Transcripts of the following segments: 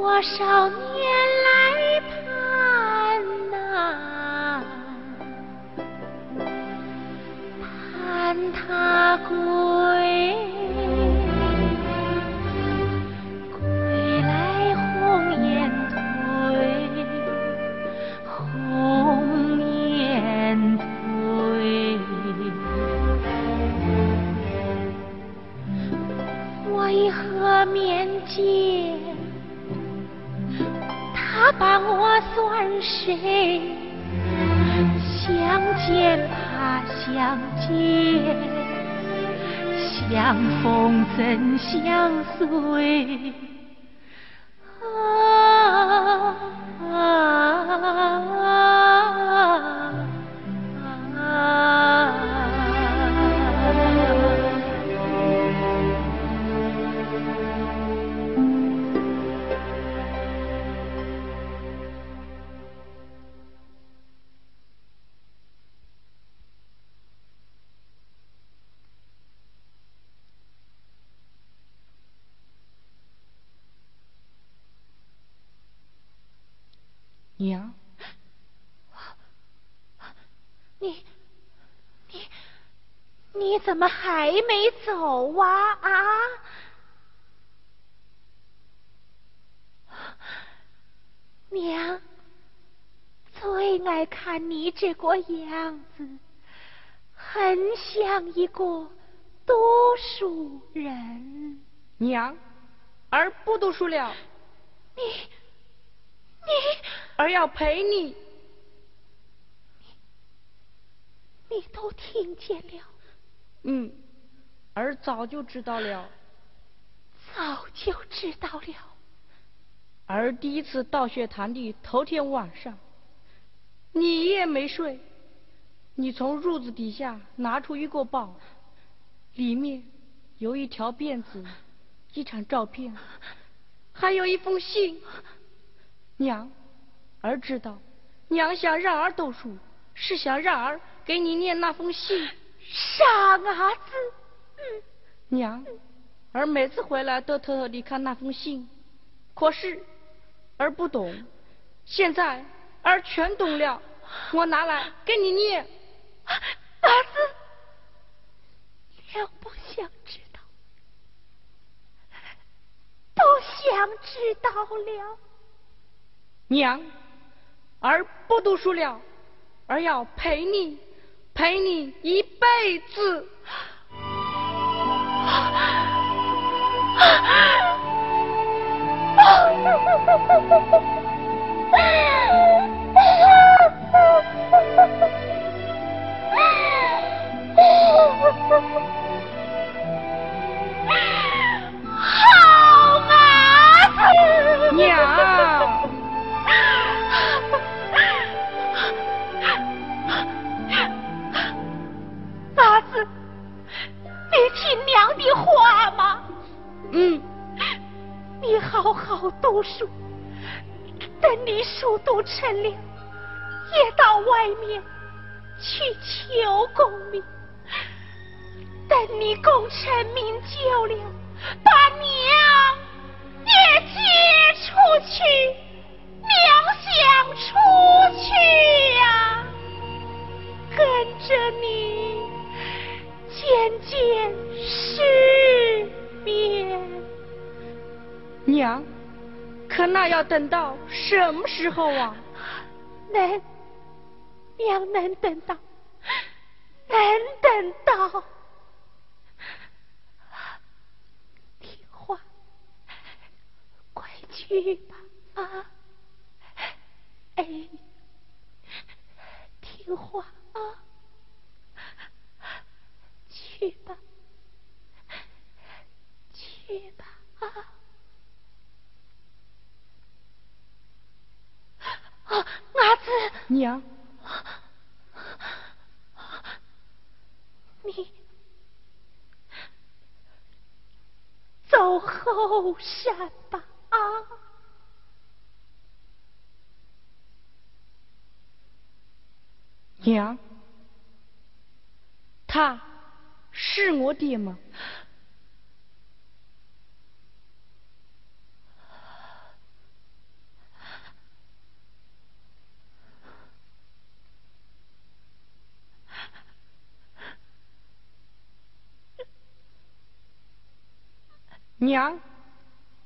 多少年来盼呐，盼他归，归来红颜褪，红颜褪。为何面见他把我算谁？相见怕相见，相逢怎相随？娘，你你你怎么还没走啊啊？娘，最爱看你这个样子，很像一个读书人。娘，儿不读书了，你你儿要陪你。你都听见了，嗯，儿早就知道了。早就知道了。儿第一次到学堂的头天晚上，你也没睡，你从褥子底下拿出一个包，里面有一条辫子，一张照片，还有一封信。娘，儿知道，娘想让儿读书，是想让儿给你念那封信。傻伢子，嗯，娘，儿每次回来都偷偷地看那封信，可是儿不懂，现在儿全懂了，我拿来给你念。伢子，娘不想知道，不想知道了。娘，而不读书了，而要陪你，陪你一辈子。也到外面去求功名。等你功成名就了，把娘也接出去，娘想出去呀、跟着你渐渐失眠。娘，可那要等到什么时候啊？能，娘能等到，能等到。听话，快去吧啊！哎，听话啊，去吧，去吧啊！啊，伢子，娘，你走后山吧啊！娘，他是我爹吗？娘，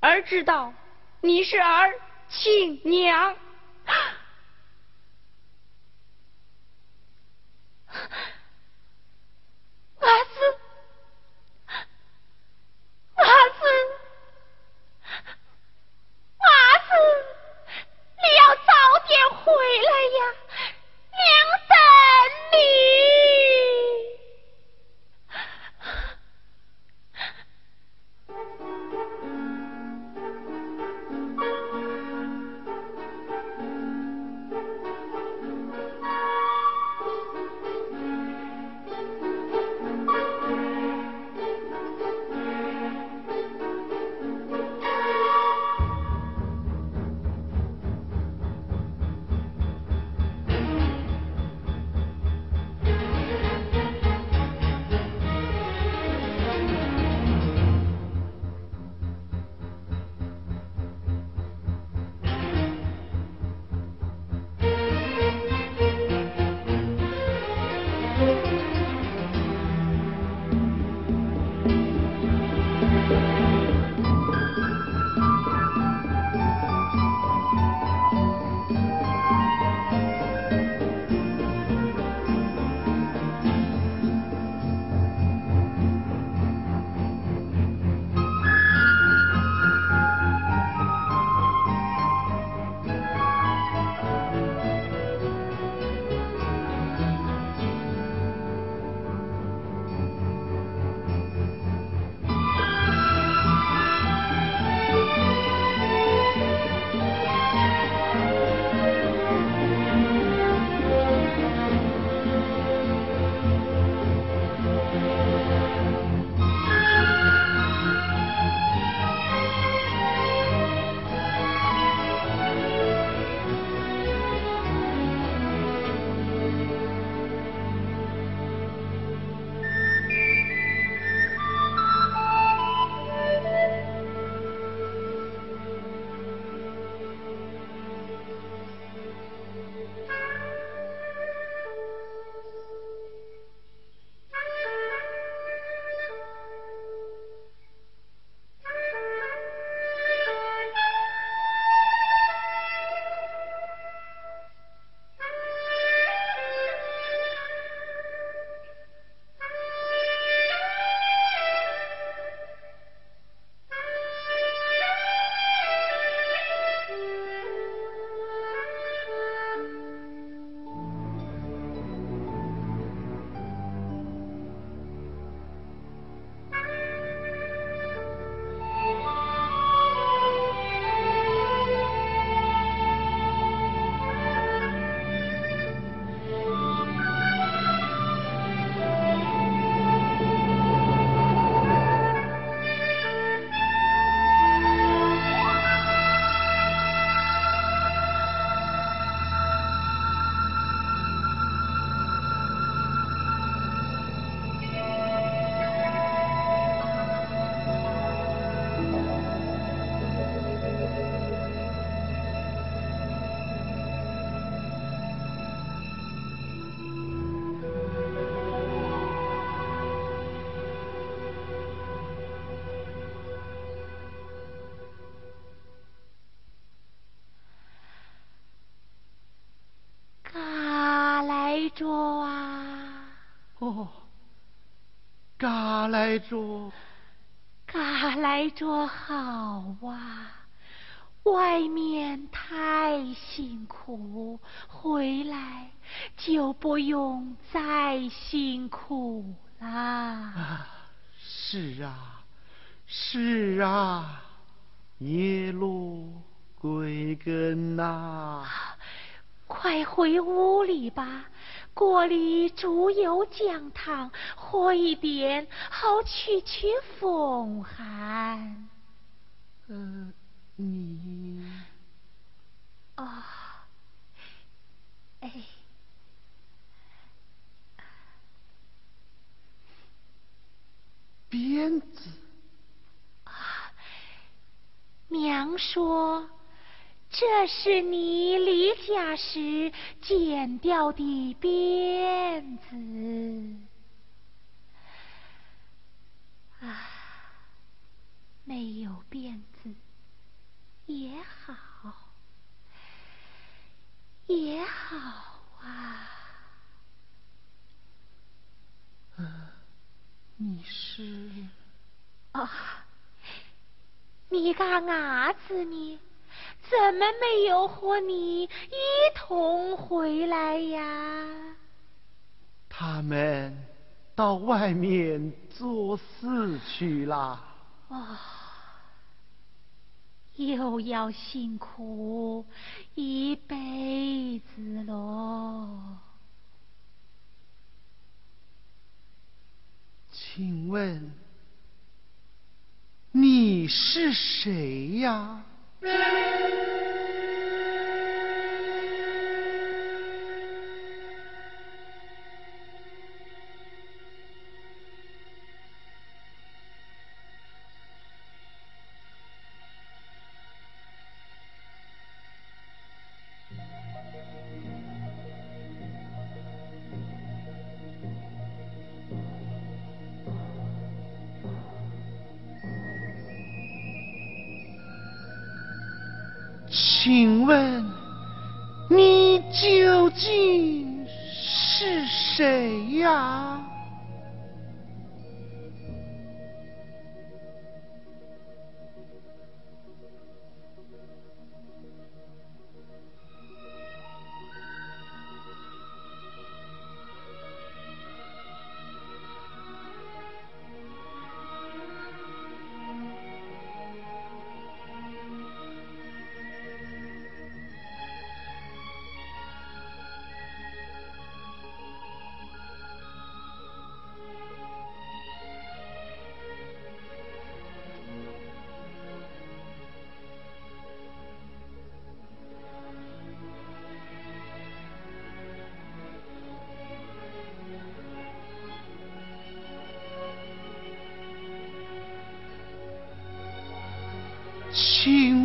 儿知道你是儿亲娘。来着，嘎来着好啊！外面太辛苦，回来就不用再辛苦啦。是啊，是啊，夜路归根呐！快回屋里吧。锅里煮有姜汤，喝一点，好去去风寒。呃，你啊，哎，鞭子啊，娘说。这是你离家时剪掉的辫子啊！没有辫子也好，也好啊。你是？啊，你个伢子你，怎么没有和你一同回来呀？他们到外面做事去了。哦，又要辛苦一辈子喽。请问你是谁呀？Thank you. 请问你究竟是谁呀？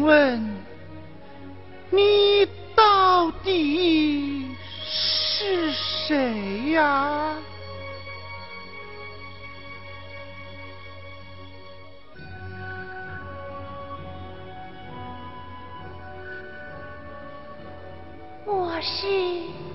请问你到底是谁呀？我是。